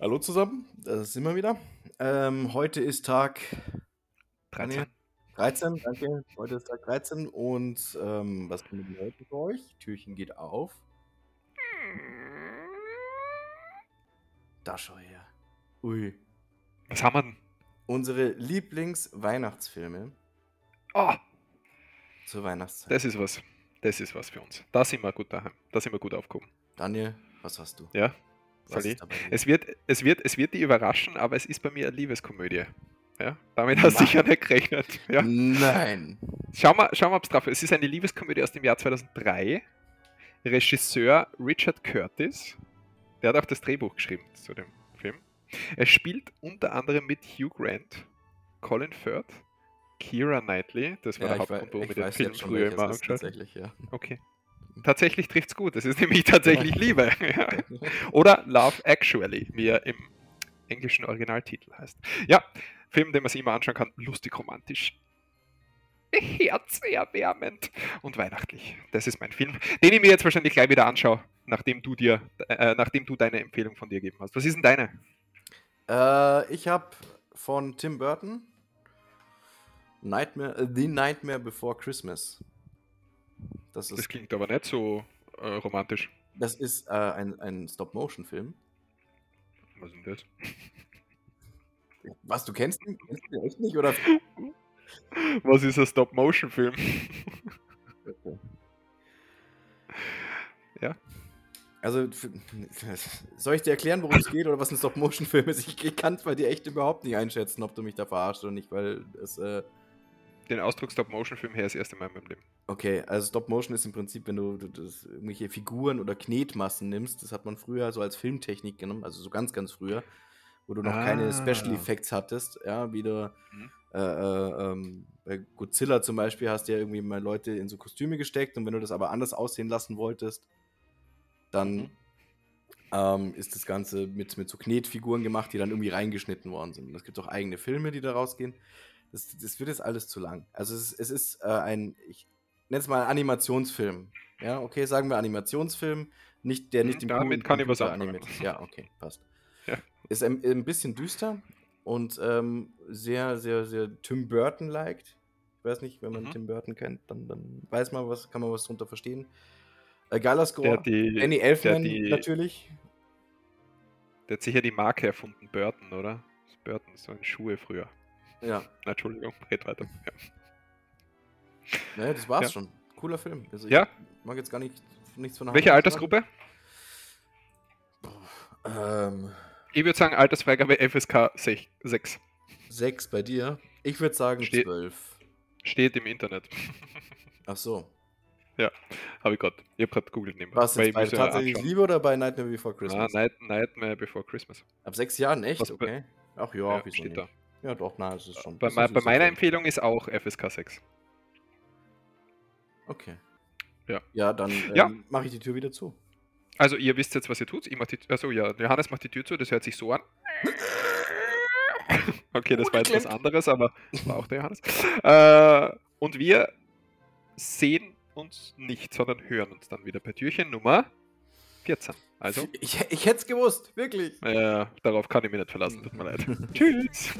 Hallo zusammen, da sind wir wieder. Ähm, heute ist Tag 13. 13, danke. Heute ist Tag 13 und ähm, was haben wir heute für euch? Türchen geht auf. Da schau her. Ui. Was haben wir denn? Unsere Lieblings-Weihnachtsfilme Oh, zur Weihnachtszeit. das ist was. Das ist was für uns. Da sind wir gut daheim. Da sind wir gut aufgehoben. Daniel, was hast du? Ja? Dabei? Es wird, es, wird, es wird dich überraschen, aber es ist bei mir eine Liebeskomödie. Ja? Damit hast du sicher nicht gerechnet. Ja? Nein. Schau mal, schau mal, ob es drauf ist. Es ist eine Liebeskomödie aus dem Jahr 2003. Regisseur Richard Curtis. Der hat auch das Drehbuch geschrieben zu dem Film. Er spielt unter anderem mit Hugh Grant, Colin Firth, Keira Knightley. Das war Ja, der Hauptgrund, warum ich ich den Film früher immer angeschaut habe. ja. Okay. Tatsächlich trifft's gut. Es ist nämlich tatsächlich Liebe. Ja. Oder Love Actually, wie er im englischen Originaltitel heißt. Ja, Film, den man sich immer anschauen kann. Lustig, romantisch. Herzerwärmend und weihnachtlich. Das ist mein Film, den ich mir jetzt wahrscheinlich gleich wieder anschaue, nachdem du dir, äh, nachdem du deine Empfehlung von dir gegeben hast. Was ist denn deine? Äh, ich habe von Tim Burton Nightmare, The Nightmare Before Christmas. Das Das ist, klingt aber nicht so äh, romantisch. das ist äh, ein, ein Stop-Motion-Film. Was ist denn das? Was, du kennst ihn? Kennst du ihn echt nicht? Oder? Was ist ein Stop-Motion-Film? Also, f- soll ich dir erklären, worum es geht oder was ein Stop-Motion-Film ist? Ich, ich kann es bei dir echt überhaupt nicht einschätzen, ob du mich da verarscht oder nicht, weil es, äh, Den Ausdruck Stop-Motion-Film her das erste Mal in meinem Leben. Okay, also Stop-Motion ist im Prinzip, wenn du, du das, irgendwelche Figuren oder Knetmassen nimmst, das hat man früher so als Filmtechnik genommen, also so ganz, ganz früher, wo du noch keine Ah. Special Effects hattest, ja, wie du, Mhm. äh, äh, ähm, bei Godzilla zum Beispiel hast du ja irgendwie mal Leute in so Kostüme gesteckt und wenn du das aber anders aussehen lassen wolltest, dann Mhm. ähm, ist das Ganze mit, mit so Knetfiguren gemacht, die dann irgendwie reingeschnitten worden sind. Und es gibt auch eigene Filme, die da rausgehen. Das, das wird jetzt alles zu lang. Also es, ist- es ist äh, ein, ich nenne es mal Animationsfilm. Ja, okay, sagen wir Animationsfilm, nicht, der nicht Mhm, im damit kann ich was animiert ist. Ja, okay, passt. Ja. Ist ein, ein bisschen düster und ähm, sehr, sehr, sehr Tim Burton-like. Ich weiß nicht, wenn man Mhm. Tim Burton kennt, dann, dann weiß man was, kann man was drunter verstehen. Äh, geiler Score. Die, Danny Elfman die, natürlich. der hat sicher die Marke erfunden, Burton, oder? Burton, so in Schuhe früher. Ja, Entschuldigung, red weiter. Ja. naja, das war's Ja. schon. Cooler Film. Also ich Ja. mag jetzt gar nicht, nichts von der Welche Altersgruppe? Ähm, Ich würde sagen, Altersfreigabe FSK 6. sechs bei dir. Ich würde sagen Ste- zwölf. Steht im Internet. Ach so. Habe ich gerade. Ich habe gerade googelt nebenbei. Was jetzt bei ja tatsächlich. Liebe oder bei Nightmare Before Ah, Christmas? Night, Nightmare Before Christmas. Ab sechs Jahren, echt? Was okay. Ach ja, Ja, steht nicht? da. Ja, doch, na, es ist schon. Bei, ein bei meiner. Empfehlung ist auch FSK 6. Okay. Ja. Ja, dann ähm, Ja. mache ich die Tür wieder zu. Also ihr wisst jetzt, was ihr tut. Ich mach die, also ja, Johannes macht die Tür zu, das hört sich so an. Okay, das war jetzt was anderes, aber war auch der Johannes. Äh, und wir sehen uns nicht, sondern hören uns dann wieder bei Türchen Nummer 14. Also, Ich, ich hätte es gewusst, wirklich. äh, darauf kann ich mich nicht verlassen, tut mir leid. Tschüss.